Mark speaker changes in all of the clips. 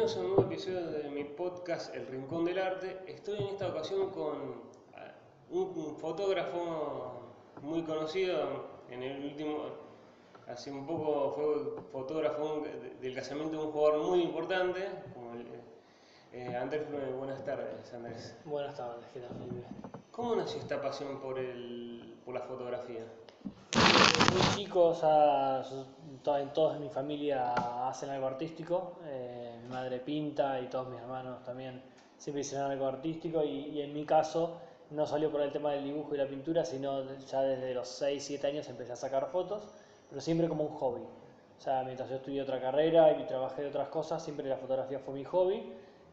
Speaker 1: bienvenidos a un nuevo episodio de mi podcast El Rincón del Arte. Estoy en esta ocasión con ah, un fotógrafo muy conocido en el último, hace un poco fue fotógrafo del casamiento de un jugador muy importante, como el, eh, Andrés, buenas tardes Andrés.
Speaker 2: Buenas tardes, ¿qué tal
Speaker 1: ¿Cómo nació esta pasión por, el, por la fotografía?
Speaker 2: muy chico, ya en toda mi familia hacen algo artístico. Eh, madre pinta y todos mis hermanos también siempre hicieron algo artístico. Y, en mi caso no salió por el tema del dibujo y la pintura, sino ya desde los 6, 7 años empecé a sacar fotos, pero siempre como un hobby. O sea, mientras yo estudié otra carrera y trabajé de otras cosas, siempre la fotografía fue mi hobby.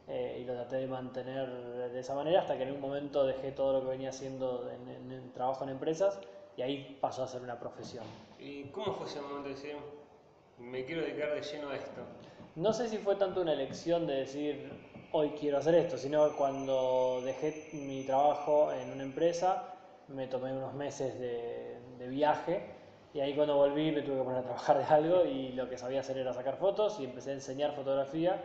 Speaker 2: Eh, y lo traté de mantener de esa manera hasta que en un momento dejé todo lo que venía haciendo en, en trabajo en empresas y ahí pasó a ser una profesión.
Speaker 1: ¿Y cómo fue ese momento de decir, me quiero dedicar de lleno a esto?
Speaker 2: No sé si fue tanto una elección de decir, hoy quiero hacer esto, sino cuando dejé mi trabajo en una empresa, me tomé unos meses de, viaje y ahí cuando volví me tuve que poner a trabajar de algo y lo que sabía hacer era sacar fotos y empecé a enseñar fotografía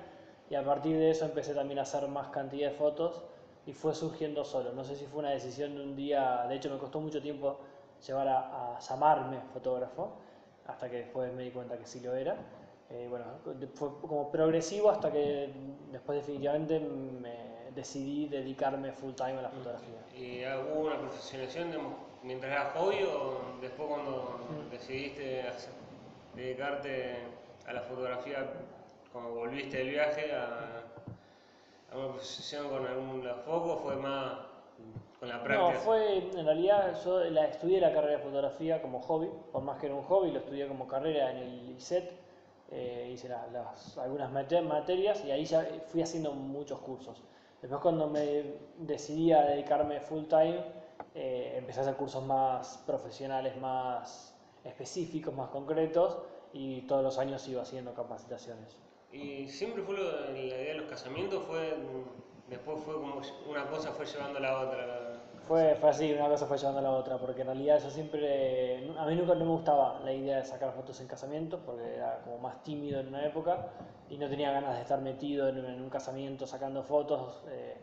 Speaker 2: y a partir de eso empecé también a hacer más cantidad de fotos y fue surgiendo solo. No sé si fue una decisión de un día, de hecho me costó mucho tiempo llevar a, llamarme fotógrafo, hasta que después me di cuenta que sí lo era. Eh, bueno, fue como progresivo hasta que después definitivamente me decidí dedicarme full time a la fotografía.
Speaker 1: ¿Y hubo una profesionalización mientras eras hobby o después cuando mm. decidiste dedicarte a la fotografía, cuando volviste del viaje, a, a una profesión con algún foco, fue más
Speaker 2: no, fue, en realidad yo la, estudié la carrera de fotografía como hobby, por más que era un hobby, lo estudié como carrera en el ISET, eh, hice las, algunas materias y ahí ya fui haciendo muchos cursos. Después cuando me decidí a dedicarme full time, eh, empecé a hacer cursos más profesionales, más específicos, más concretos y todos los años iba haciendo capacitaciones.
Speaker 1: ¿Y siempre fue la idea de los casamientos? fue Después fue como una cosa fue llevando a la otra.
Speaker 2: Fue, fue así, una cosa fue llevando a la otra, porque en realidad yo siempre, a mí nunca no me gustaba la idea de sacar fotos en casamientos, porque era como más tímido en una época y no tenía ganas de estar metido en, un casamiento sacando fotos eh,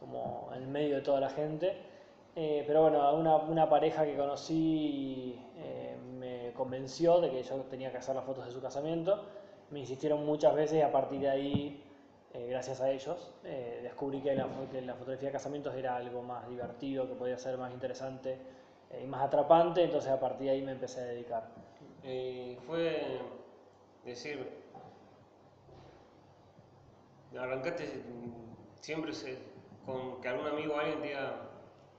Speaker 2: como en medio de toda la gente. Eh, pero bueno, una, una, pareja que conocí eh, me convenció de que yo tenía que hacer las fotos de su casamiento. Me insistieron muchas veces y a partir de ahí eh, gracias a ellos, eh, descubrí que la, fotografía de casamientos era algo más divertido, que podía ser más interesante eh, y más atrapante, entonces a partir de ahí me empecé a dedicar.
Speaker 1: fue decir, arrancaste siempre con que algún amigo o alguien te diga,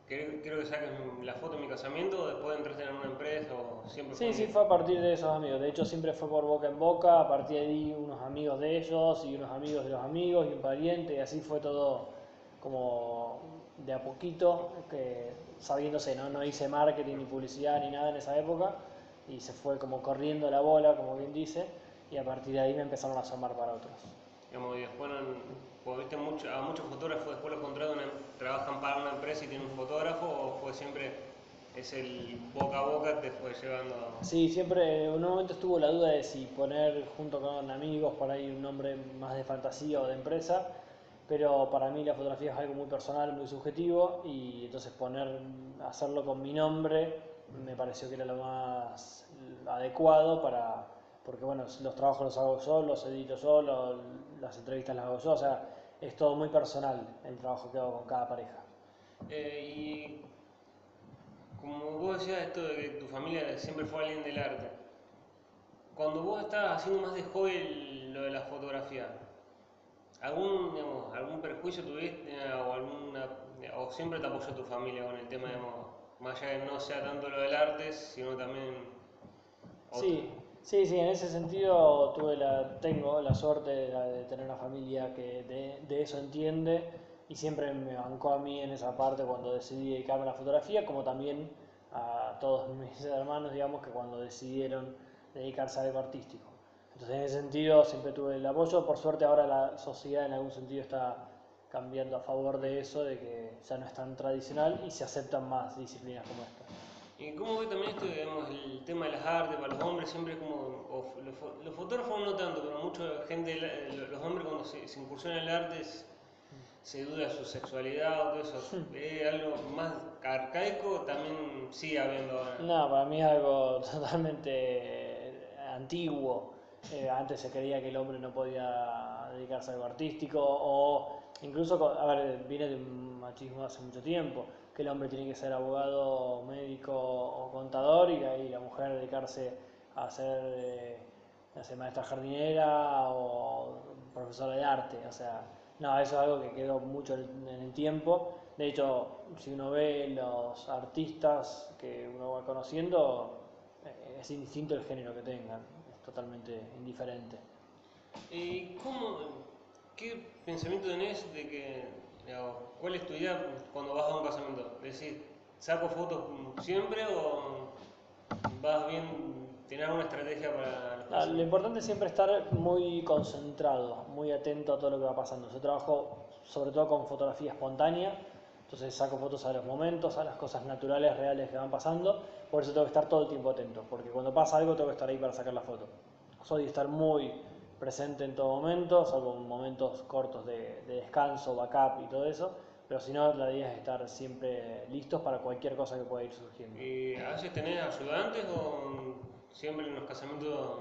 Speaker 1: quiero que saques la foto de mi casamiento o después entraste en una empresa o siempre
Speaker 2: Sí, sí, fue a partir de esos amigos. De hecho, siempre fue por boca en boca. A partir de ahí, unos amigos de ellos y unos amigos de los amigos y un pariente. Y así fue todo como de a poquito, que sabiéndose, ¿no? No hice marketing ni publicidad ni nada en esa época. Y se fue como corriendo la bola, como bien dice. Y a partir de ahí me empezaron a asomar para otros.
Speaker 1: Digamos, y después viste mucho, a muchos fotógrafos después los contratan, trabajan para una empresa y tienen un fotógrafo o fue siempre es el boca a boca te fue llevando
Speaker 2: Sí, siempre, en un momento estuvo la duda de si poner junto con amigos por ahí un nombre más de fantasía o de empresa, pero para mí la fotografía es algo muy personal, muy subjetivo y entonces poner, hacerlo con mi nombre me pareció que era lo más adecuado para, porque bueno, los trabajos los hago yo, los edito yo, las entrevistas las hago yo, o sea, es todo muy personal el trabajo que hago con cada pareja.
Speaker 1: Eh, y como vos decías esto de que tu familia siempre fue alguien del arte, cuando vos estabas haciendo más de hobby lo de la fotografía, ¿algún, algún perjuicio tuviste o, alguna, o siempre te apoyó tu familia con el tema, digamos, más allá de no sea tanto lo del arte, sino también...
Speaker 2: Sí, Sí, sí, en ese sentido tuve la, tengo la suerte de, tener una familia que de, eso entiende y siempre me bancó a mí en esa parte cuando decidí dedicarme a la fotografía, como también a todos mis hermanos, digamos, que cuando decidieron dedicarse a algo artístico. Entonces, en ese sentido, siempre tuve el apoyo. Por suerte, ahora la sociedad en algún sentido está cambiando a favor de eso, de que ya no es tan tradicional y se aceptan más disciplinas como esta.
Speaker 1: ¿Y cómo ve también esto, digamos, el tema de las artes para los hombres? Siempre es como, o los, fo- los fotógrafos no tanto, pero mucha gente, los hombres cuando se, se incursionan en el arte es- se duda su sexualidad o todo eso. ¿Es algo más arcaico? También sigue habiendo ahora.
Speaker 2: No, para mí es algo totalmente antiguo. Eh, antes se creía que el hombre no podía dedicarse a algo artístico o incluso, a ver, viene de un machismo hace mucho tiempo, que el hombre tiene que ser abogado, médico o contador y ahí la mujer dedicarse a ser eh, maestra jardinera o profesora de arte. O sea, no, eso es algo que quedó mucho en el tiempo. De hecho, si uno ve los artistas que uno va conociendo, eh, es indistinto el género que tengan, es totalmente indiferente.
Speaker 1: ¿Y cómo, qué pensamiento tenés de que, digamos, cuál es tu idea cuando vas a un casamiento? Decir, ¿saco fotos siempre o vas bien, tenés alguna estrategia para los
Speaker 2: Ah, Lo importante es siempre estar muy concentrado, muy atento a todo lo que va pasando. Yo trabajo sobre todo con fotografía espontánea, entonces saco fotos a los momentos, a las cosas naturales, reales que van pasando, por eso tengo que estar todo el tiempo atento, porque cuando pasa algo tengo que estar ahí para sacar la foto. Soy de estar muy presente en todo momento, salvo en momentos cortos de, de descanso, backup y todo eso, pero si no, la idea es estar siempre listos para cualquier cosa que pueda ir surgiendo.
Speaker 1: ¿Y a veces tenés ayudantes o siempre en los casamientos?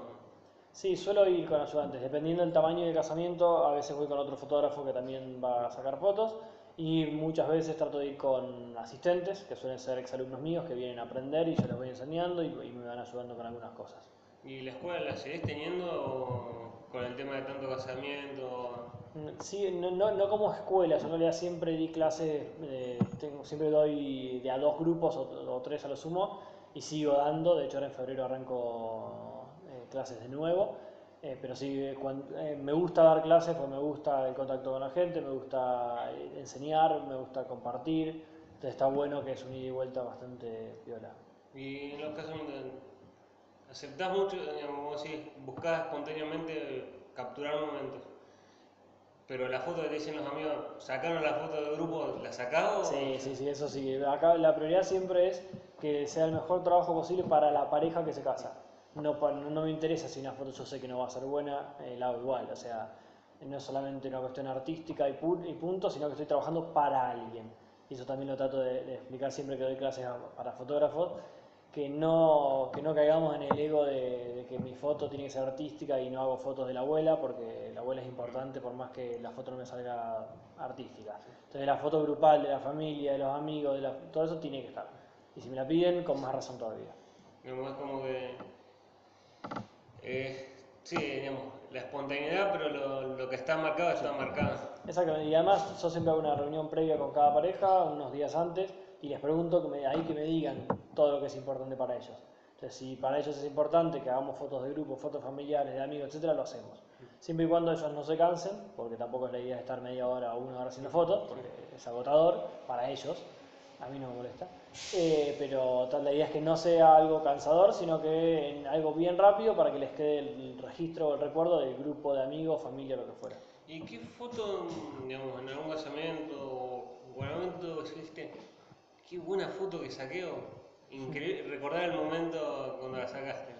Speaker 2: Sí, suelo ir con ayudantes, dependiendo del tamaño del casamiento, a veces voy con otro fotógrafo que también va a sacar fotos y muchas veces trato de ir con asistentes, que suelen ser exalumnos míos que vienen a aprender y yo les voy enseñando y, y me van ayudando con algunas cosas.
Speaker 1: ¿Y la escuela la seguís teniendo o con el tema de tanto casamiento?
Speaker 2: Sí, no, no, no como escuela, yo en realidad siempre di clases, eh, tengo, siempre doy de a dos grupos o, o tres a lo sumo y sigo dando, de hecho ahora en febrero arranco eh, clases de nuevo, eh, pero sí, eh, cuan- eh, me gusta dar clases porque me gusta el contacto con la gente, me gusta eh, enseñar, me gusta compartir, entonces está bueno que es un ida y vuelta bastante viola.
Speaker 1: Y en los casamientos, ¿aceptás mucho, digamos, decís, buscás espontáneamente capturar momentos? Pero la foto que te dicen los amigos, ¿sacaron la foto del grupo? ¿La sacás?
Speaker 2: Sí, sí, sí, eso sí. Acá la prioridad siempre es que sea el mejor trabajo posible para la pareja que se casa. No, no me interesa si una foto yo sé que no va a ser buena, eh, la hago igual. O sea, no es solamente una cuestión artística y, pu- y punto, sino que estoy trabajando para alguien. Y eso también lo trato de, explicar siempre que doy clases para fotógrafos, que no, que no caigamos en el ego de, de que mi foto tiene que ser artística y no hago fotos de la abuela, porque la abuela es importante por más que la foto no me salga artística. Entonces la foto grupal de la familia, de los amigos, de la- todo eso tiene que estar. Y si me la piden, con más razón todavía.
Speaker 1: Digamos, es como que... eh, sí, digamos, la espontaneidad, pero lo, lo que está marcado está marcado.
Speaker 2: Exactamente, y además yo siempre hago una reunión previa con cada pareja, unos días antes, y les pregunto que me, ahí que me digan todo lo que es importante para ellos. Entonces, si para ellos es importante que hagamos fotos de grupo, fotos familiares, de amigos, etcétera, lo hacemos. Siempre y cuando ellos no se cansen, porque tampoco es la idea de estar media hora o una hora haciendo fotos, porque es agotador para ellos, a mí no me molesta. Eh, pero la idea es que no sea algo cansador, sino que en algo bien rápido para que les quede el registro o el recuerdo del grupo de amigos, familia, lo que fuera.
Speaker 1: ¿Y qué foto, digamos, en algún casamiento o en algún momento dijiste, qué buena foto que saqué o increíble, recordar el momento cuando la sacaste?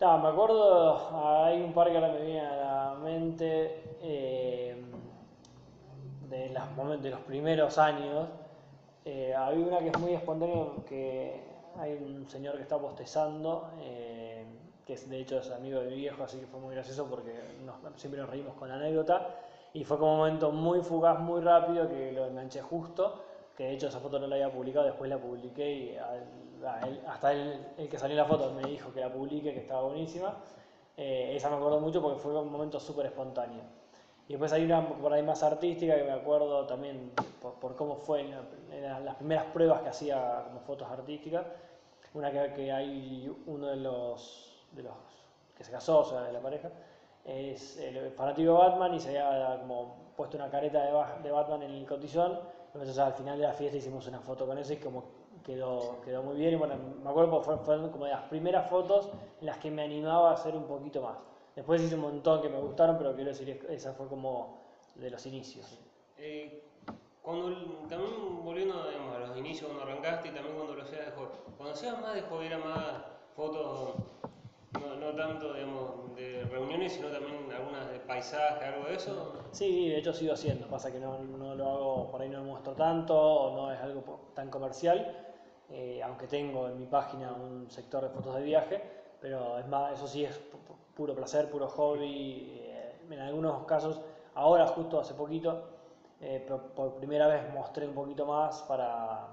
Speaker 2: No, me acuerdo, hay un par que ahora me viene a la mente eh, de, las de los primeros años. Eh, había una que es muy espontánea, que hay un señor que está bostezando, eh, que es, de hecho es amigo de mi viejo, así que fue muy gracioso porque siempre nos reímos con la anécdota. Y fue como un momento muy fugaz, muy rápido, que lo enganché justo, que de hecho esa foto no la había publicado, después la publiqué y hasta él, el que salió la foto me dijo que la publique, que estaba buenísima. Eh, esa me acuerdo mucho porque fue un momento súper espontáneo. Y después hay una por ahí más artística que me acuerdo también por, por cómo fue en, la- en la- las primeras pruebas que hacía como fotos artísticas. Una que, hay uno de los, de los que se casó, o sea, de la pareja, es el fanático de Batman y se había como puesto una careta de, de Batman en el cotillón. Entonces al final de la fiesta hicimos una foto con eso y como quedó, quedó muy bien. Y bueno, me acuerdo porque fue- fueron como de las primeras fotos en las que me animaba a hacer un poquito más. Después hice un montón que me gustaron, pero quiero decir, esa fue como de los inicios.
Speaker 1: Eh, Cuando, también volviendo a los inicios cuando arrancaste y también cuando lo hacías de cuando hacías más de joven más fotos, no, no tanto digamos, de reuniones, sino también algunas de paisaje, algo de eso.
Speaker 2: Sí, de hecho sigo haciendo, pasa que no, no lo hago, por ahí no lo muestro tanto, o no es algo tan comercial, eh, aunque tengo en mi página un sector de fotos de viaje, pero es más, eso sí es pu- pu- puro placer, puro hobby, eh, en algunos casos, ahora justo hace poquito, eh, por primera vez mostré un poquito más para,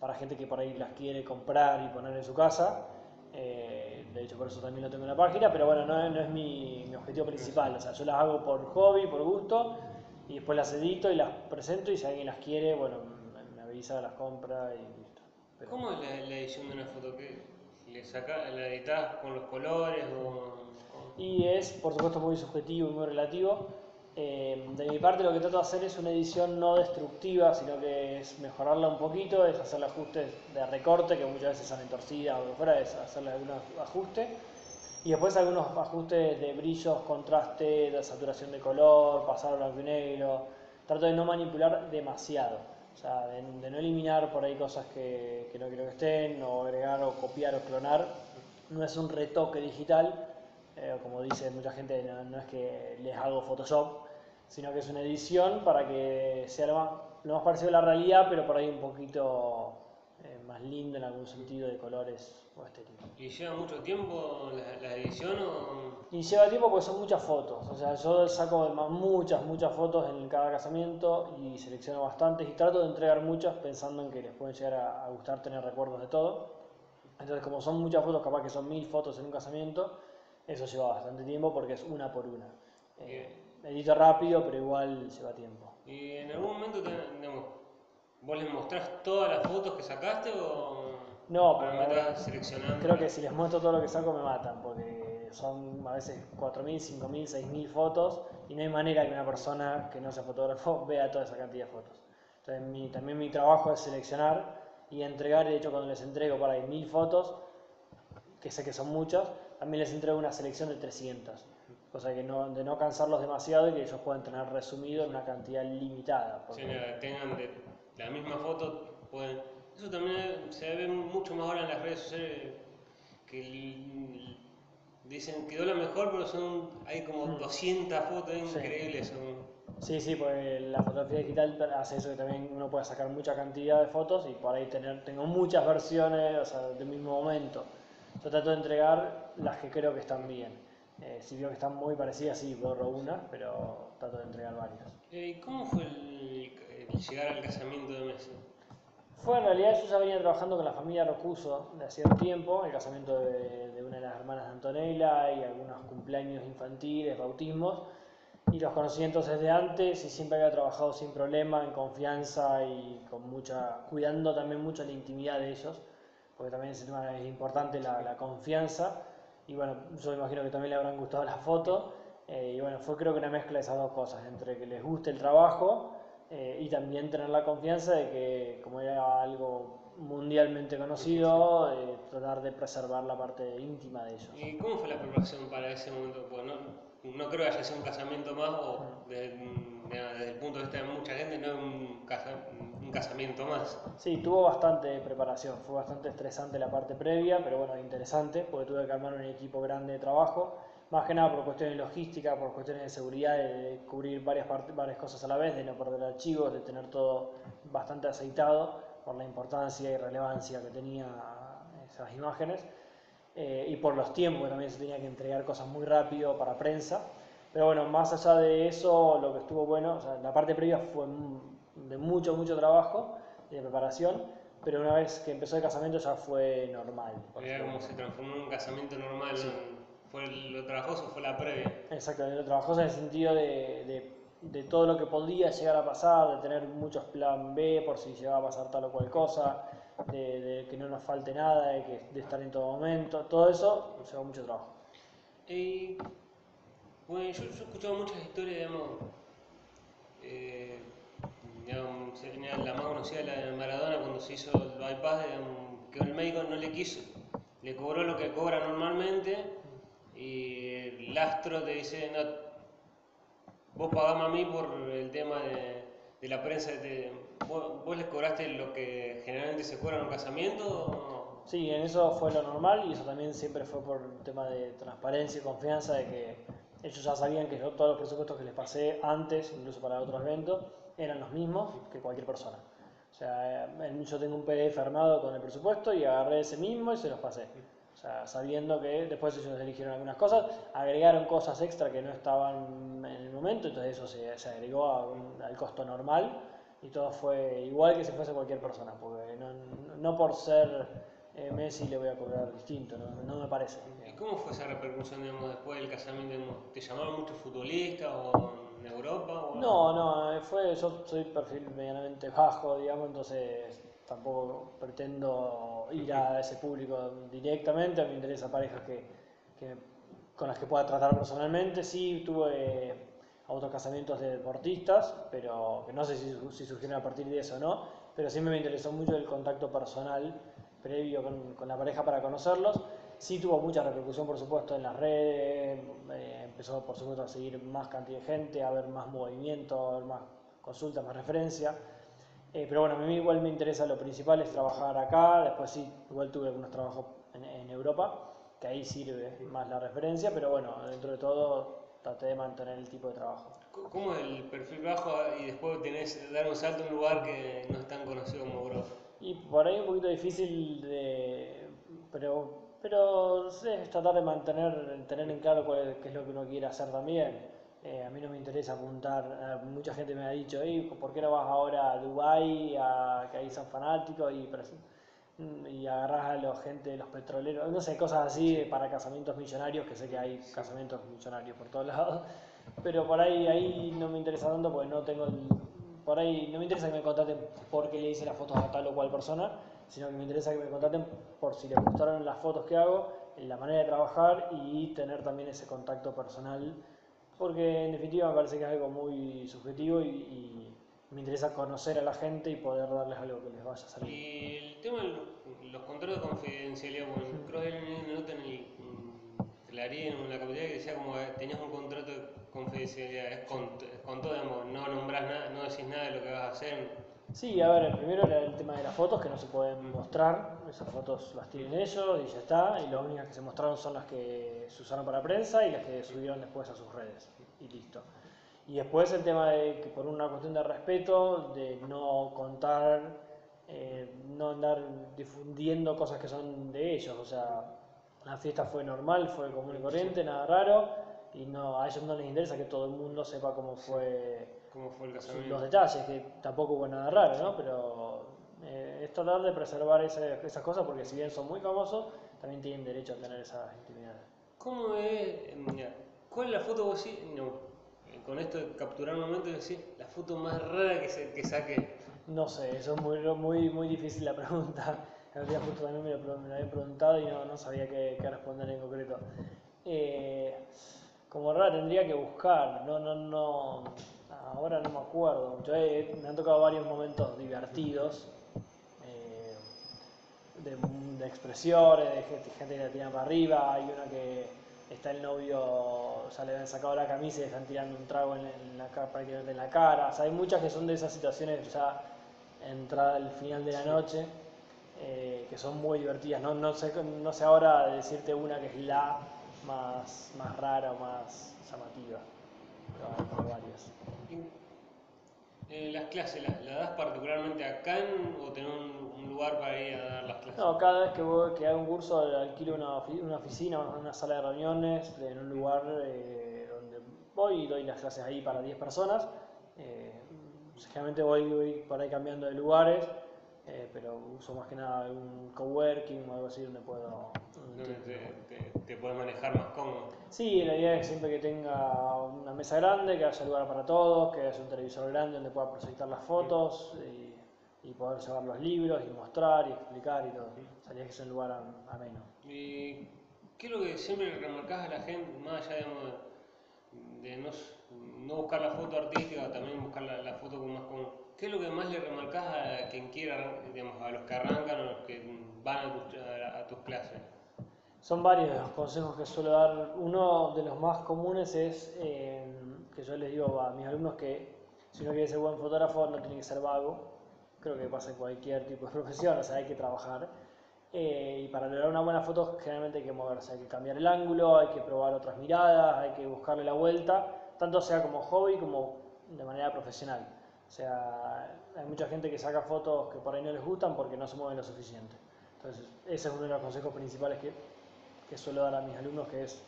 Speaker 2: para gente que por ahí las quiere comprar y poner en su casa. eh, de hecho, por eso también lo tengo en la página, pero bueno, no, es- no es mi, mi objetivo principal. O sea, yo las hago por hobby, por gusto, y después las edito y las presento. Y si alguien las quiere, bueno, me, avisa, las compra y listo. Pero-
Speaker 1: ¿Cómo es la, la edición de una foto? ¿Qué, ¿Le saca, ¿La editas con los colores o-
Speaker 2: Y es, por supuesto, muy subjetivo y muy relativo. Eh, de mi parte, lo que trato de hacer es una edición no destructiva, sino que es mejorarla un poquito, es hacerle ajustes de recorte, que muchas veces salen torcidas o lo que fuera, es hacerle algunos ajustes. Y después algunos ajustes de brillos, contraste, de saturación de color, pasar blanco y negro. Trato de no manipular demasiado. O sea, de, no eliminar por ahí cosas que, que no quiero que estén, o agregar o copiar o clonar. No es un retoque digital, eh, como dice mucha gente, no, no es que les hago Photoshop, sino que es una edición para que sea lo más, lo más parecido a la realidad, pero por ahí un poquito eh, más lindo en algún sentido de colores o estética.
Speaker 1: ¿Y lleva mucho tiempo la, la edición o...?
Speaker 2: Y lleva tiempo porque son muchas fotos, o sea, yo saco muchas, muchas fotos en cada casamiento y selecciono bastantes y trato de entregar muchas pensando en que les pueden llegar a, a gustar tener recuerdos de todo. Entonces, como son muchas fotos, capaz que son mil fotos en un casamiento, eso lleva bastante tiempo porque es una por una. Eh, edito rápido, pero igual lleva tiempo.
Speaker 1: ¿Y en algún momento, te, digamos, vos les mostrás todas las fotos que sacaste o...?
Speaker 2: No, pero
Speaker 1: me seleccionando?
Speaker 2: Creo que si les muestro todo lo que saco me matan, porque son a veces 4.000, 5.000, 6.000 fotos y no hay manera que una persona que no sea fotógrafo vea toda esa cantidad de fotos. Entonces mi- también mi trabajo es seleccionar y entregar, de hecho cuando les entrego para ahí 1.000 fotos, que sé que son muchas, también les entrego una selección de 300. Cosa que no, de no cansarlos demasiado y que ellos puedan tener resumido en una cantidad limitada.
Speaker 1: O sea,
Speaker 2: porque-
Speaker 1: la- tengan de la misma foto, pueden... Eso también se ve mucho más ahora en las redes sociales, que dicen quedó la mejor, pero son hay como
Speaker 2: Mm.
Speaker 1: 200 fotos
Speaker 2: Sí.
Speaker 1: increíbles. Son,
Speaker 2: Sí, sí, porque la fotografía digital hace eso que también uno puede sacar mucha cantidad de fotos y por ahí tener, tengo muchas versiones, o sea, del mismo momento. Yo trato de entregar las que creo que están bien. Eh, si veo que están muy parecidas, sí, borro una, pero trato de entregar varias.
Speaker 1: Eh, ¿Y cómo fue el, el llegar al casamiento de Messi?
Speaker 2: Fue en realidad, yo ya venía trabajando con la familia Rocuso de hacía un tiempo, el casamiento de, de una de las hermanas de Antonella y algunos cumpleaños infantiles, bautismos, y los conocí entonces de antes y siempre había trabajado sin problema, en confianza y con mucha, cuidando también mucho la intimidad de ellos, porque también es, es importante la, la confianza, y bueno, yo imagino que también le habrán gustado las fotos, eh, y bueno, fue creo que una mezcla de esas dos cosas, entre que les guste el trabajo, eh, y también tener la confianza de que como era algo mundialmente conocido, eh, tratar de preservar la parte íntima de ellos.
Speaker 1: ¿Y cómo fue la preparación para ese momento? Pues no, no creo que haya sido un casamiento más, o desde, desde el punto de vista de mucha gente, no es un, casa- un casamiento más.
Speaker 2: Sí, tuvo bastante preparación, fue bastante estresante la parte previa, pero bueno, interesante, porque tuve que armar un equipo grande de trabajo, más que nada por cuestiones logísticas, por cuestiones de seguridad, de cubrir varias, varias cosas a la vez, de no perder archivos, de tener todo bastante aceitado por la importancia y relevancia que tenía esas imágenes, eh, y por los tiempos, también se tenía que entregar cosas muy rápido para prensa. Pero bueno, más allá de eso, lo que estuvo bueno, o sea, la parte previa fue de mucho, mucho trabajo y de preparación, pero una vez que empezó el casamiento ya fue normal.
Speaker 1: Era como se transformó en un casamiento normal. ¿no? Fue lo trabajoso fue la previa.
Speaker 2: Exactamente, lo trabajoso en el sentido de, de- de todo lo que podía llegar a pasar, de tener muchos plan B por si llegaba a pasar tal o cual cosa, de, de que no nos falte nada, de, que, de estar en todo momento, todo eso llevó mucho trabajo.
Speaker 1: Y bueno, yo, yo he escuchado muchas historias, digamos, eh, la más conocida, la de Maradona, cuando se hizo el bypass, que el médico no le quiso, le cobró lo que cobra normalmente y el astro te dice, no, vos pagame a mí por el tema de, de la prensa te, ¿Vos, vos les cobraste lo que generalmente se cobra en un casamiento?
Speaker 2: Sí, en eso fue lo normal y eso también siempre fue por un tema de transparencia y confianza de que ellos ya sabían que yo todos los presupuestos que les pasé antes, incluso para otros eventos, eran los mismos que cualquier persona. O sea, yo tengo un PDF armado con el presupuesto y agarré ese mismo y se los pasé. O sea, sabiendo que después ellos eligieron algunas cosas, agregaron cosas extra que no estaban en el momento, entonces eso se, se agregó a un- al costo normal y todo fue igual que si fuese cualquier persona, porque no, no por ser eh, Messi le voy a cobrar distinto, no, no me parece.
Speaker 1: ¿Y cómo fue esa repercusión, digamos, después del casamiento? ¿Te llamaron muchos futbolistas o
Speaker 2: No, no, eh, fue, yo soy perfil medianamente bajo, digamos, entonces tampoco pretendo ir a ese público directamente, me interesa parejas que, que- con las que pueda tratar personalmente, sí tuve otros casamientos de deportistas, pero que no sé si, surgieron a partir de eso o no, pero siempre me interesó mucho el contacto personal previo con, con la pareja para conocerlos. Sí tuvo mucha repercusión, por supuesto, en las redes, eh, empezó, por supuesto, a seguir más cantidad de gente, a ver más movimiento, a ver más consultas, más referencia. Eh, pero bueno, a mí igual me interesa, lo principal es trabajar acá, después sí, igual tuve algunos trabajos en, en Europa, que ahí sirve más la referencia, pero bueno, dentro de todo traté de mantener el tipo de trabajo.
Speaker 1: ¿Cómo es el perfil bajo y después tenés dar un salto a un lugar que no es tan conocido como Europa?
Speaker 2: Y por ahí un poquito difícil de... Pero, pero es tratar de mantener, tener en claro cuál es, qué es lo que uno quiere hacer también. Eh, a mí no me interesa apuntar, eh, mucha gente me ha dicho, "Ey, ¿por qué no vas ahora a Dubái, a, que ahí son fanáticos y, mm, y agarrás a la gente los petroleros? No sé, cosas así para casamientos millonarios, que sé que hay casamientos millonarios por todos lados, pero por ahí, ahí no me interesa tanto porque no tengo el, por ahí no me interesa que me contraten porque le hice las fotos a tal o cual persona, sino que me interesa que me contraten por si les gustaron las fotos que hago, la manera de trabajar y tener también ese contacto personal, porque en definitiva me parece que es algo muy subjetivo y, y me interesa conocer a la gente y poder darles algo que les vaya a salir.
Speaker 1: Y el tema de los, contratos de confidencialidad, bueno, creo que hay una nota en el Clarín en la capital que decía como que tenías un contrato de confidencialidad, es con, es con todo, digamos, no nombrás nada, no decís nada de lo que vas a hacer.
Speaker 2: Sí, a ver, el primero era el tema de las fotos que no se pueden mostrar, esas fotos las tienen ellos y ya está, y las únicas que se mostraron son las que se usaron para prensa y las que subieron después a sus redes, y listo. Y después el tema de que por una cuestión de respeto, de no contar, eh, no andar difundiendo cosas que son de ellos, o sea, la fiesta fue normal, fue común y corriente, nada raro, y no, a ellos no les interesa que todo el mundo sepa cómo fue
Speaker 1: ¿Cómo fue el
Speaker 2: los detalles, que tampoco hubo nada raro, ¿no? Pero eh, es tratar de preservar ese- esas cosas porque si bien son muy famosos, también tienen derecho a tener esa intimidad.
Speaker 1: ¿Cómo es? Mira, ¿cuál es la foto vos sí? No, eh, con esto de capturar un momento, decís, la foto más rara que, se, que saqué.
Speaker 2: No sé, eso es muy, muy, muy difícil la pregunta. El día justo también me lo, me lo habían preguntado y no, no sabía qué, qué responder en concreto. Eh, como rara tendría que buscar, no, no, no, ahora no me acuerdo. Yo he- me han tocado varios momentos divertidos, eh, de, de expresiones, de gente, gente que la tira para arriba, hay una que está el novio, ya le habían sacado la camisa y le están tirando un trago en, en la prácticamente en la cara. O sea, hay muchas que son de esas situaciones ya entrada al final de la noche, eh, que son muy divertidas. No, no, sé, no sé ahora decirte una que es la más, más rara o más llamativa, pero hay varias.
Speaker 1: Eh, las clases, ¿las, las das particularmente acá en- o tenés un, un lugar para ir a dar las clases?
Speaker 2: No, cada vez que, voy, que hago un curso alquilo una, una oficina, una sala de reuniones en un lugar eh, donde voy y doy las clases ahí para 10 personas. Eh, generalmente voy, voy por ahí cambiando de lugares, eh, pero uso más que nada un coworking o algo así donde puedo...
Speaker 1: Donde te, te, te puedes manejar más cómodo.
Speaker 2: Sí, la idea es siempre que tenga una mesa grande, que haya lugar para todos, que haya un televisor grande donde pueda proyectar las fotos y, y poder llevar los libros y mostrar y explicar y todo. O sea, que es un lugar am- ameno.
Speaker 1: ¿Y qué es lo que siempre le remarcás a la gente, más allá de, de no, s- no buscar la foto artística, también buscar la, la foto con más común? ¿Qué es lo que más le remarcás a quien quiera, digamos, a los que arrancan o a los que van a tus, a- a tus clases?
Speaker 2: Son varios los consejos que suelo dar. Uno de los más comunes es eh, que yo les digo a mis alumnos que si uno quiere ser buen fotógrafo no tiene que ser vago, creo que pasa en cualquier tipo de profesión, o sea, hay que trabajar. Eh, y para lograr una buena foto generalmente hay que moverse, hay que cambiar el ángulo, hay que probar otras miradas, hay que buscarle la vuelta, tanto sea como hobby como de manera profesional. O sea, hay mucha gente que saca fotos que por ahí no les gustan porque no se mueven lo suficiente. Entonces, ese es uno de los consejos principales que, que suelo dar a mis alumnos, que es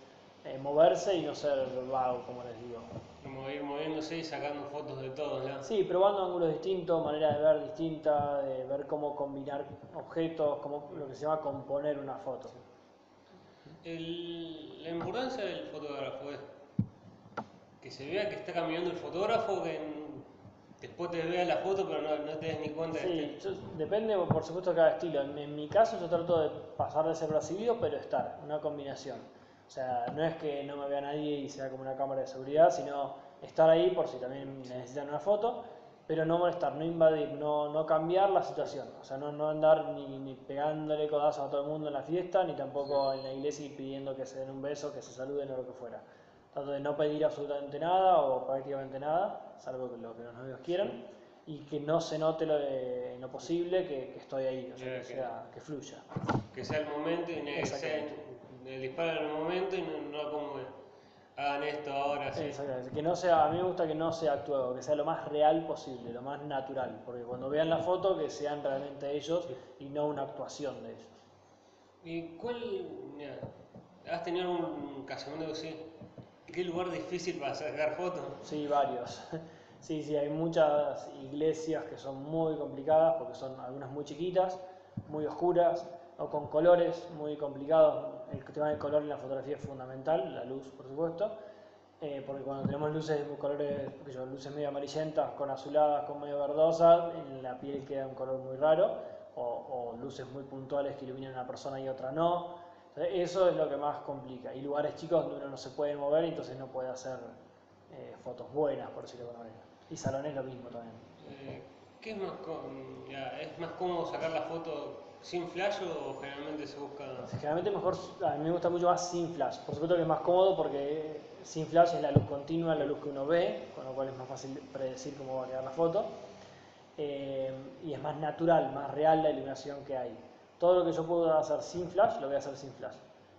Speaker 2: eh, moverse y no ser vago, como les digo.
Speaker 1: Como ir moviéndose y sacando fotos de todo, ¿no?
Speaker 2: Sí, probando ángulos distintos, maneras de ver distintas, de ver cómo combinar objetos, cómo, lo que se llama componer una foto.
Speaker 1: El- la importancia del fotógrafo es que se vea que está caminando el fotógrafo, que en- después te vea la foto pero no, no te des ni cuenta
Speaker 2: Sí,
Speaker 1: de que
Speaker 2: yo- depende por supuesto de cada estilo. En, en mi caso yo trato de pasar desapercibido, pero estar, una combinación. O sea, no es que no me vea nadie y sea como una cámara de seguridad, sino estar ahí por si también necesitan una foto, pero no molestar, no invadir, no, no cambiar la situación. O sea, no, no andar ni, ni pegándole codazos a todo el mundo en la fiesta, ni tampoco en la iglesia y pidiendo que se den un beso, que se saluden o lo que fuera. Trato de no pedir absolutamente nada o prácticamente nada, salvo que lo que los novios quieran, y que no se note lo, de- en lo posible que, que estoy ahí, o sea,
Speaker 1: Ya,
Speaker 2: que,
Speaker 1: que-
Speaker 2: sea- que fluya.
Speaker 1: que sea el momento y que sea
Speaker 2: Exactamente.
Speaker 1: el disparo en el momento y no, no como que hagan esto ahora, sí.
Speaker 2: Exactamente, que no sea, a mí me gusta que no sea actuado, que sea lo más real posible, lo más natural, porque cuando vean la foto que sean realmente ellos y no una actuación de ellos.
Speaker 1: ¿Y cuál, mira, has tenido un casamiento así? ¿Qué lugar difícil para sacar fotos?
Speaker 2: Sí, varios. Sí, sí, hay muchas iglesias que son muy complicadas porque son algunas muy chiquitas, muy oscuras o con colores muy complicados. El tema del color en la fotografía es fundamental, la luz, por supuesto, eh, porque cuando tenemos luces de colores, luces medio amarillentas con azuladas, con medio verdosas, en la piel queda un color muy raro, o, o luces muy puntuales que iluminan a una persona y otra no. Eso es lo que más complica. Y lugares chicos donde uno no se puede mover, entonces no puede hacer eh, fotos buenas, por decirlo de alguna manera. Y salones lo mismo también.
Speaker 1: Eh, ¿Qué es más, ya, es más cómodo sacar la foto sin flash o generalmente se busca?
Speaker 2: Generalmente mejor, a mí me gusta mucho más sin flash. Por supuesto que es más cómodo porque sin flash es la luz continua, la luz que uno ve, con lo cual es más fácil predecir cómo va a quedar la foto. Eh, y es más natural, más real la iluminación que hay. Todo lo que yo puedo hacer sin flash, lo voy a hacer sin flash.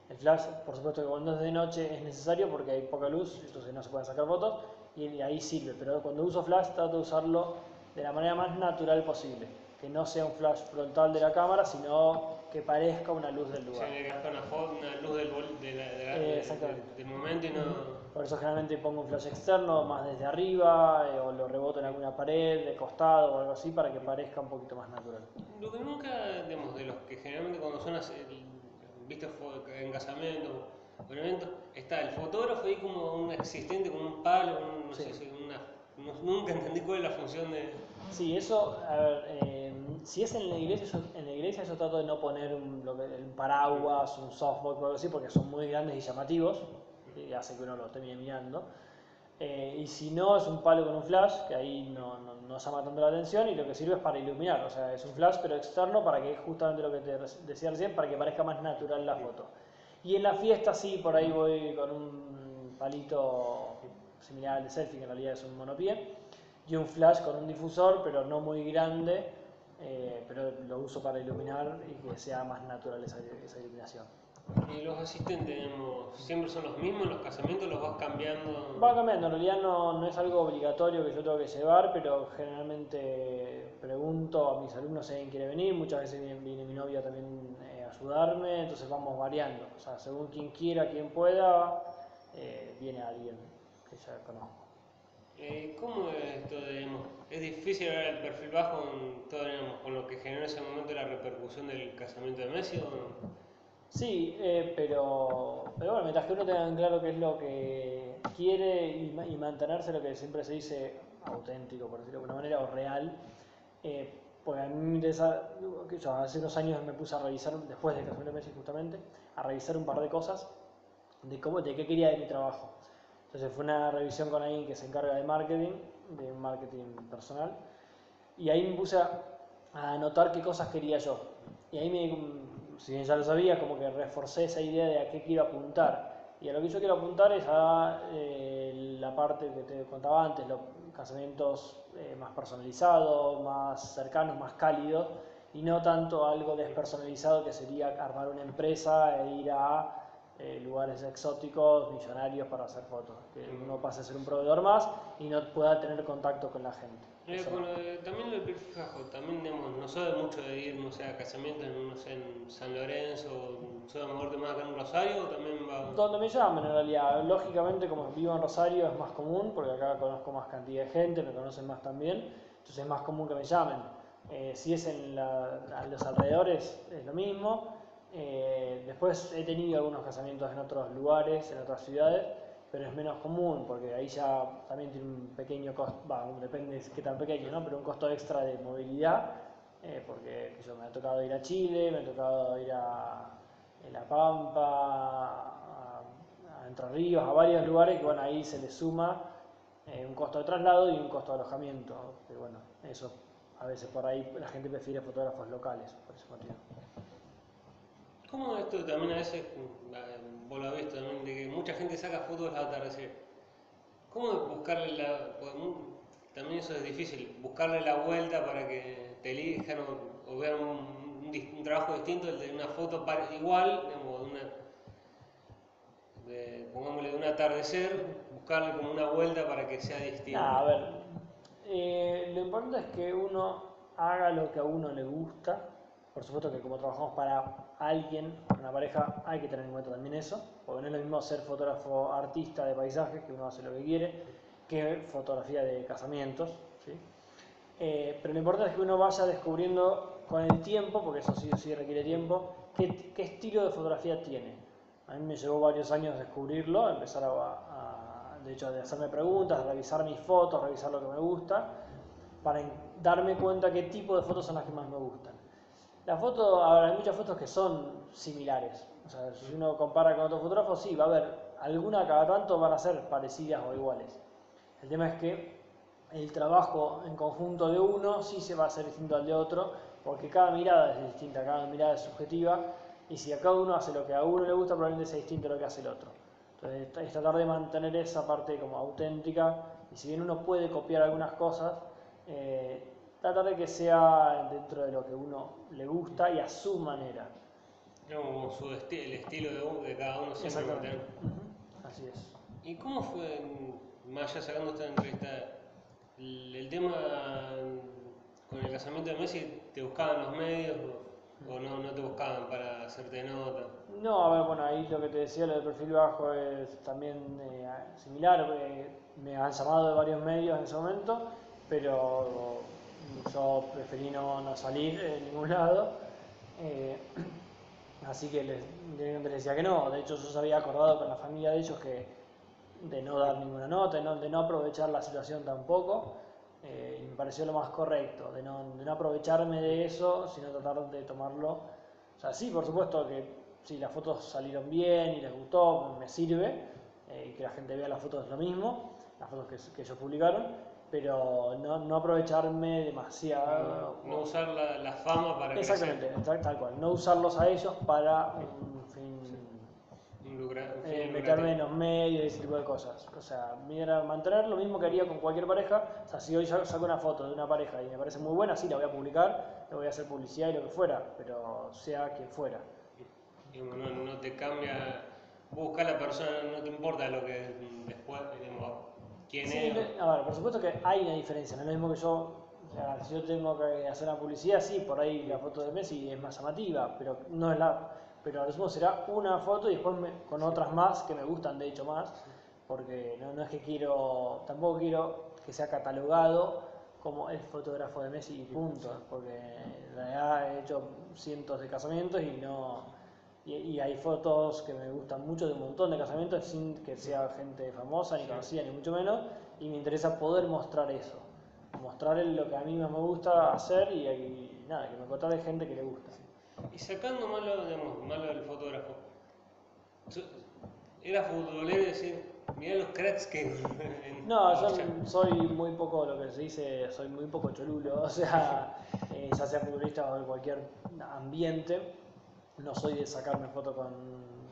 Speaker 2: El flash, por supuesto que cuando es de noche es necesario porque hay poca luz, entonces no se pueden sacar fotos, y ahí sirve. Pero cuando uso flash trato de usarlo de la manera más natural posible. Que no sea un flash frontal de la cámara, sino que parezca una luz del lugar.
Speaker 1: le gasta una, foto, una luz del, bol- de la- de la-
Speaker 2: Eh,
Speaker 1: de- del momento y no...
Speaker 2: Por eso generalmente pongo un flash externo más desde arriba eh, o lo reboto en alguna pared, de costado o algo así para que parezca un poquito más natural.
Speaker 1: Lo que nunca, digamos, de los que generalmente cuando son fo- en casamiento o en eventos, está el fotógrafo ahí como un existente con un palo, un- no
Speaker 2: Sí.
Speaker 1: sé, una, no- nunca entendí cuál es la función de...
Speaker 2: Sí, eso, a ver, eh, si es en la iglesia, yo, en la iglesia yo trato de no poner un, lo que- un paraguas, un softbox o algo así, porque son muy grandes y llamativos, y hace que uno lo termine mirando. Eh, y si no, es un palo con un flash, que ahí no, no, no llama tanto la atención, y lo que sirve es para iluminar, o sea, es un flash pero externo para que, justamente lo que te decía recién, para que parezca más natural la foto. Y en la fiesta sí, por ahí voy con un palito similar al de selfie, que en realidad es un monopié, y un flash con un difusor, pero no muy grande, eh, pero lo uso para iluminar y que sea más natural esa, esa iluminación.
Speaker 1: Y los asistentes, digamos, siempre son los mismos, los casamientos los vas cambiando.
Speaker 2: Va cambiando, en realidad no, no es algo obligatorio que yo tengo que llevar, pero generalmente pregunto a mis alumnos si alguien quiere venir, muchas veces viene, viene mi novia también eh, a ayudarme, entonces vamos variando, o sea, según quien quiera, quien pueda, eh, viene alguien que ya conozco.
Speaker 1: Eh, ¿Cómo es esto, digamos? ¿Es difícil ver el perfil bajo en todo, digamos, con lo que generó en ese momento la repercusión del casamiento de Messi? O no?
Speaker 2: Sí, eh, pero, pero bueno, mientras que uno tenga en claro qué es lo que quiere y, ma- y mantenerse lo que siempre se dice auténtico, por decirlo de alguna manera, o real, eh, porque a mí me interesa, hace unos años me puse a revisar, después del casamiento de Messi justamente, a revisar un par de cosas de cómo, de qué quería de mi trabajo. Entonces fue una revisión con alguien que se encarga de marketing, de marketing personal, y ahí me puse a, a anotar qué cosas quería yo. Y ahí me, si bien ya lo sabía, como que reforcé esa idea de a qué quiero apuntar. Y a lo que yo quiero apuntar es a eh, la parte que te contaba antes, lo, casamientos eh, más personalizados, más cercanos, más cálidos, y no tanto algo despersonalizado que sería armar una empresa e ir a eh, lugares exóticos, millonarios para hacer fotos. Que uno pase a ser un proveedor más y no pueda tener contacto con la gente.
Speaker 1: Eh, bueno, eh, también lo del perfil también digamos, no soy mucho de ir, no sé, a casamientos, no sé, en San Lorenzo, soy a lo mejor de más acá en Rosario, o también va...
Speaker 2: Donde me llamen en realidad, lógicamente como vivo en Rosario es más común, porque acá conozco más cantidad de gente, me conocen más también, entonces es más común que me llamen. Eh, si es en la- a los alrededores es lo mismo. Eh, después he tenido algunos casamientos en otros lugares, en otras ciudades, pero es menos común porque ahí ya también tiene un pequeño costo, va, depende de qué tan pequeño, ¿no? pero un costo extra de movilidad, eh, porque yo, me ha tocado ir a Chile, me ha tocado ir a, La Pampa, a, a Entre Ríos, a varios lugares que bueno, ahí se le suma eh, un costo de traslado y un costo de alojamiento, que bueno, eso a veces por ahí la gente prefiere fotógrafos locales, por ese motivo.
Speaker 1: ¿Cómo esto también a veces, eh, vos lo visto también, de que mucha gente saca fotos del atardecer? ¿Cómo buscarle la... mu- también eso es difícil, buscarle la vuelta para que te elijan o, vean un, trabajo distinto, el de una foto igual, digamos, de una, de, pongámosle de un atardecer, buscarle como una vuelta para que sea distinto.
Speaker 2: Nah, a ver, eh, lo importante es que uno haga lo que a uno le gusta. Por supuesto que como trabajamos para alguien, una pareja, hay que tener en cuenta también eso, porque no es lo mismo ser fotógrafo artista de paisajes, que uno hace lo que quiere, que fotografía de casamientos. ¿sí? Eh, pero lo importante es que uno vaya descubriendo con el tiempo, porque eso sí o sí requiere tiempo, qué, estilo de fotografía tiene. A mí me llevó varios años descubrirlo, empezar a, de hecho, de hacerme preguntas, revisar mis fotos, revisar lo que me gusta, para darme cuenta qué tipo de fotos son las que más me gustan. La foto, ahora hay muchas fotos que son similares. O sea, si uno compara con otros fotógrafos, sí, va a haber alguna cada tanto van a ser parecidas o iguales. El tema es que el trabajo en conjunto de uno sí se va a hacer distinto al de otro, porque cada mirada es distinta, cada mirada es subjetiva, y si a cada uno hace lo que a uno le gusta, probablemente sea distinto a lo que hace el otro. Entonces es- es tratar de mantener esa parte como auténtica, y si bien uno puede copiar algunas cosas, eh, tratar de que sea dentro de lo que uno le gusta y a su manera.
Speaker 1: Como su esti- el estilo de, u- de cada uno siempre va a tener.
Speaker 2: Así es.
Speaker 1: ¿Y cómo fue, más allá sacando esta entrevista, el, el tema con el casamiento de Messi? ¿Te buscaban los medios o, o no, no te buscaban para hacerte nota?
Speaker 2: No, a ver, bueno, ahí lo que te decía, lo de perfil bajo es también eh, similar. eh, me han llamado de varios medios en ese momento, pero yo preferí no, no salir en ningún lado. eh, así que les, les decía que no. De hecho, yo había acordado con la familia de ellos que de no dar ninguna nota, de no, de no aprovechar la situación tampoco. eh, y me pareció lo más correcto, de no, de no aprovecharme de eso, sino tratar de tomarlo. O sea, sí, por supuesto que si las fotos salieron bien y les gustó, me sirve, eh, que la gente vea las fotos es lo mismo, las fotos que, que ellos publicaron, pero no, no aprovecharme demasiado.
Speaker 1: No, no usar la, la fama para
Speaker 2: Exactamente,
Speaker 1: crecer.
Speaker 2: tal, cual, no usarlos a ellos para un fin
Speaker 1: Un
Speaker 2: eh, meterme en los medios y ese tipo de cosas. O sea, mi era mantener lo mismo que haría con cualquier pareja. O sea, si hoy sa- saco una foto de una pareja y me parece muy buena, sí, la voy a publicar, le voy a hacer publicidad y lo que fuera, pero sea quien fuera.
Speaker 1: Digamos, no, no te cambia, buscar a la persona, no te importa lo que después, digamos, quién
Speaker 2: Sí,
Speaker 1: es.
Speaker 2: no- a ver, por supuesto que hay una diferencia, no es lo mismo que yo, o sea, si yo tengo que hacer una publicidad, sí, por ahí la foto de Messi es más llamativa, pero no es la, pero a lo sumo será una foto y después me- con otras más que me gustan de hecho más, porque no, no es que quiero, tampoco quiero que sea catalogado como el fotógrafo de Messi y punto, porque en realidad he hecho cientos de casamientos y no... Y, y hay fotos que me gustan mucho de un montón de casamientos sin que sea gente famosa ni conocida ni mucho menos y me interesa poder mostrar eso, mostrar lo que a mí más me gusta hacer y, y nada, que me encontrar de gente que le gusta.
Speaker 1: Y sacando malo, digamos, malo del fotógrafo, era futbolero y decir, mirá los cracks que... en-
Speaker 2: No, yo soy muy poco, lo que se dice, soy muy poco cholulo, o sea, eh, ya sea futbolista o de cualquier ambiente, no soy de sacarme fotos con,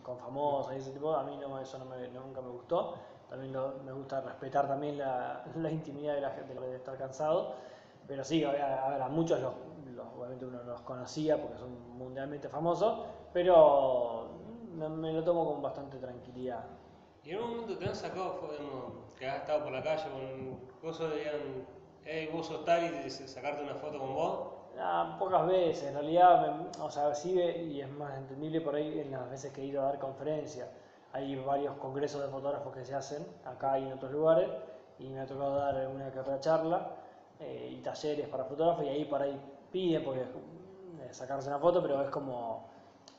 Speaker 2: con famosos y ese tipo, a mí no, eso no me- nunca me gustó, también me gusta respetar también la, la intimidad de la gente de estar cansado. Pero sí, a, muchos los, obviamente uno los conocía porque son mundialmente famosos, pero me, lo tomo con bastante tranquilidad.
Speaker 1: ¿Y en un momento te han sacado, que has estado por la calle con cosas de hey, vos sos tal y sacarte una foto con vos?
Speaker 2: Ah, pocas veces, en realidad, o sea, sí, y es más entendible por ahí en las veces que he ido a dar conferencias. Hay varios congresos de fotógrafos que se hacen acá y en otros lugares, y me ha tocado dar una que otra charla eh, y talleres para fotógrafos, y ahí por ahí piden porque eh, sacarse una foto, pero es como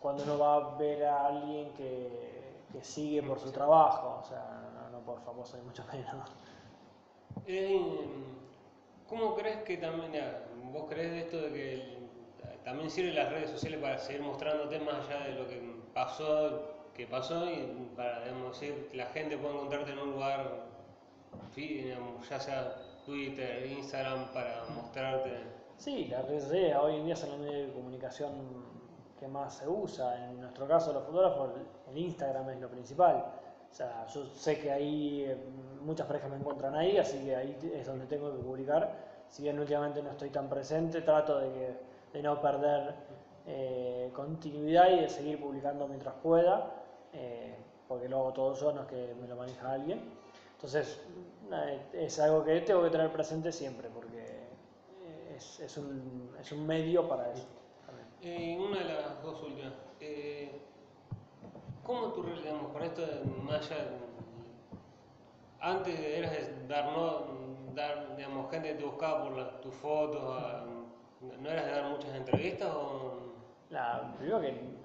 Speaker 2: cuando uno va a ver a alguien que, que sigue por su trabajo, o sea, no, no por famoso ni mucho menos.
Speaker 1: Eh, ¿Cómo crees que también, vos crees de esto de que también sirven las redes sociales para seguir mostrando temas allá de lo que pasó, que pasó y para decir, que la gente pueda encontrarte en un lugar, ya sea Twitter, Instagram, para mostrarte?
Speaker 2: Sí, las redes sociales hoy en día son el medio de comunicación que más se usa. En nuestro caso, los fotógrafos, el Instagram es lo principal. O sea, yo sé que ahí eh, muchas parejas me encuentran ahí, así que ahí es donde tengo que publicar. Si bien últimamente no estoy tan presente, trato de, de no perder eh, continuidad y de seguir publicando mientras pueda, eh, porque lo hago todo yo, no es que me lo maneja alguien. Entonces, es algo que tengo que tener presente siempre, porque es, es, un, es un medio para eso.
Speaker 1: una de las dos últimas. ¿Cómo tú, digamos, con esto más allá, antes eras de dar, no, dar, digamos, gente te buscaba por tus fotos, ¿no eras de dar muchas entrevistas o...?
Speaker 2: La, primero que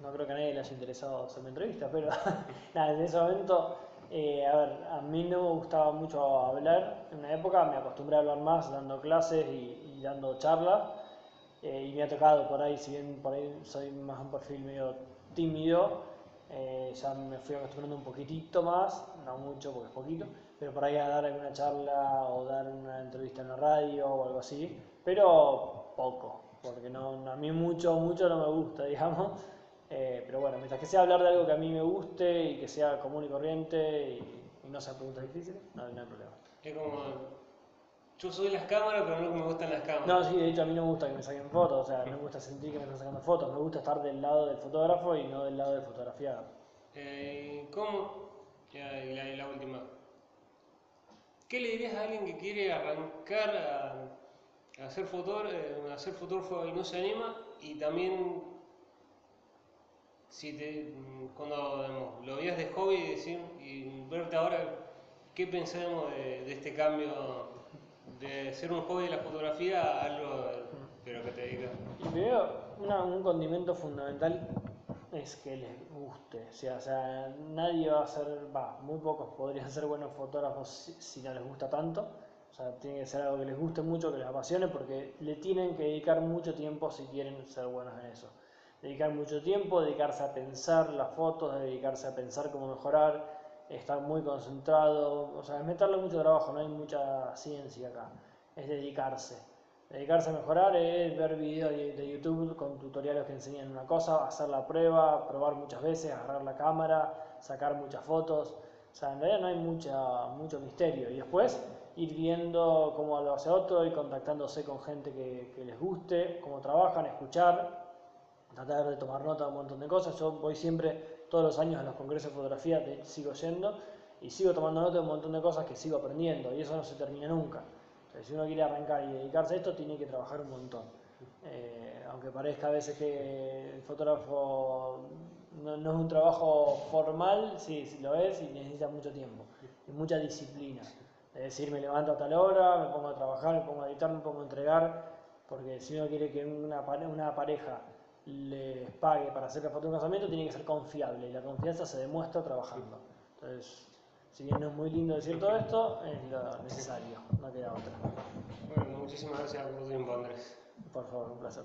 Speaker 2: no creo que a nadie le haya interesado hacerme entrevistas, pero nada, en ese momento, eh, a ver, a mí no me gustaba mucho hablar, en una época me acostumbré a hablar más dando clases y, dando charlas, eh, y me ha tocado por ahí, si bien por ahí soy más un perfil medio tímido, eh, ya me fui acostumbrando un poquitito más, no mucho porque es poquito, pero por ahí a dar alguna charla o dar una entrevista en la radio o algo así, pero poco, porque no, a mí mucho, mucho no me gusta, digamos. Eh, pero bueno, mientras que sea hablar de algo que a mí me guste y que sea común y corriente y, no sea preguntas difíciles, no, no hay problema.
Speaker 1: Es como yo soy las cámaras, pero no me gustan las cámaras.
Speaker 2: No, sí, de hecho a mí no me gusta que me saquen fotos, o sea, no me gusta sentir que me están sacando fotos, me gusta estar del lado del fotógrafo y no del lado del fotografiado.
Speaker 1: Eh, ¿Cómo? Y la, la, última. ¿Qué le dirías a alguien que quiere arrancar a, hacer, fotógrafo, eh, a hacer fotógrafo y no se anima? Y también, si te, cuando lo veías de hobby y, decir, y verte ahora, ¿qué pensamos de, de este cambio? De ser un hobby de la fotografía a algo pero que te dedicas.
Speaker 2: Primero, un condimento fundamental es que les guste. O sea, o sea, nadie va a ser, va, muy pocos podrían ser buenos fotógrafos si, no les gusta tanto. O sea, tiene que ser algo que les guste mucho, que les apasione, porque le tienen que dedicar mucho tiempo si quieren ser buenos en eso. Dedicar mucho tiempo, dedicarse a pensar las fotos, dedicarse a pensar cómo mejorar, estar muy concentrado, o sea, es meterle mucho trabajo, no hay mucha ciencia acá, es dedicarse. Dedicarse a mejorar es ver videos de YouTube con tutoriales que enseñan una cosa, hacer la prueba, probar muchas veces, agarrar la cámara, sacar muchas fotos. O sea, en realidad no hay mucha, mucho misterio. Y después ir viendo cómo lo hace otro, y contactándose con gente que, que les guste, cómo trabajan, escuchar, tratar de tomar nota de un montón de cosas. Yo voy siempre todos los años en los congresos de fotografía sigo yendo y sigo tomando nota de un montón de cosas que sigo aprendiendo y eso no se termina nunca. si uno quiere arrancar y dedicarse a esto, tiene que trabajar un montón. Eh, aunque parezca a veces que el fotógrafo no, es un trabajo formal, sí, sí, lo es y necesita mucho tiempo y mucha disciplina. Es decir, me levanto a tal hora, me pongo a trabajar, me pongo a editar, me pongo a entregar, porque si uno quiere que una pareja les pague para hacer la foto de un casamiento, tiene que ser confiable y la confianza se demuestra trabajando. Entonces, si bien no es muy lindo decir todo esto, es lo necesario, no queda otra.
Speaker 1: Bueno, muchísimas gracias por tu tiempo, Andrés.
Speaker 2: Por favor, un placer.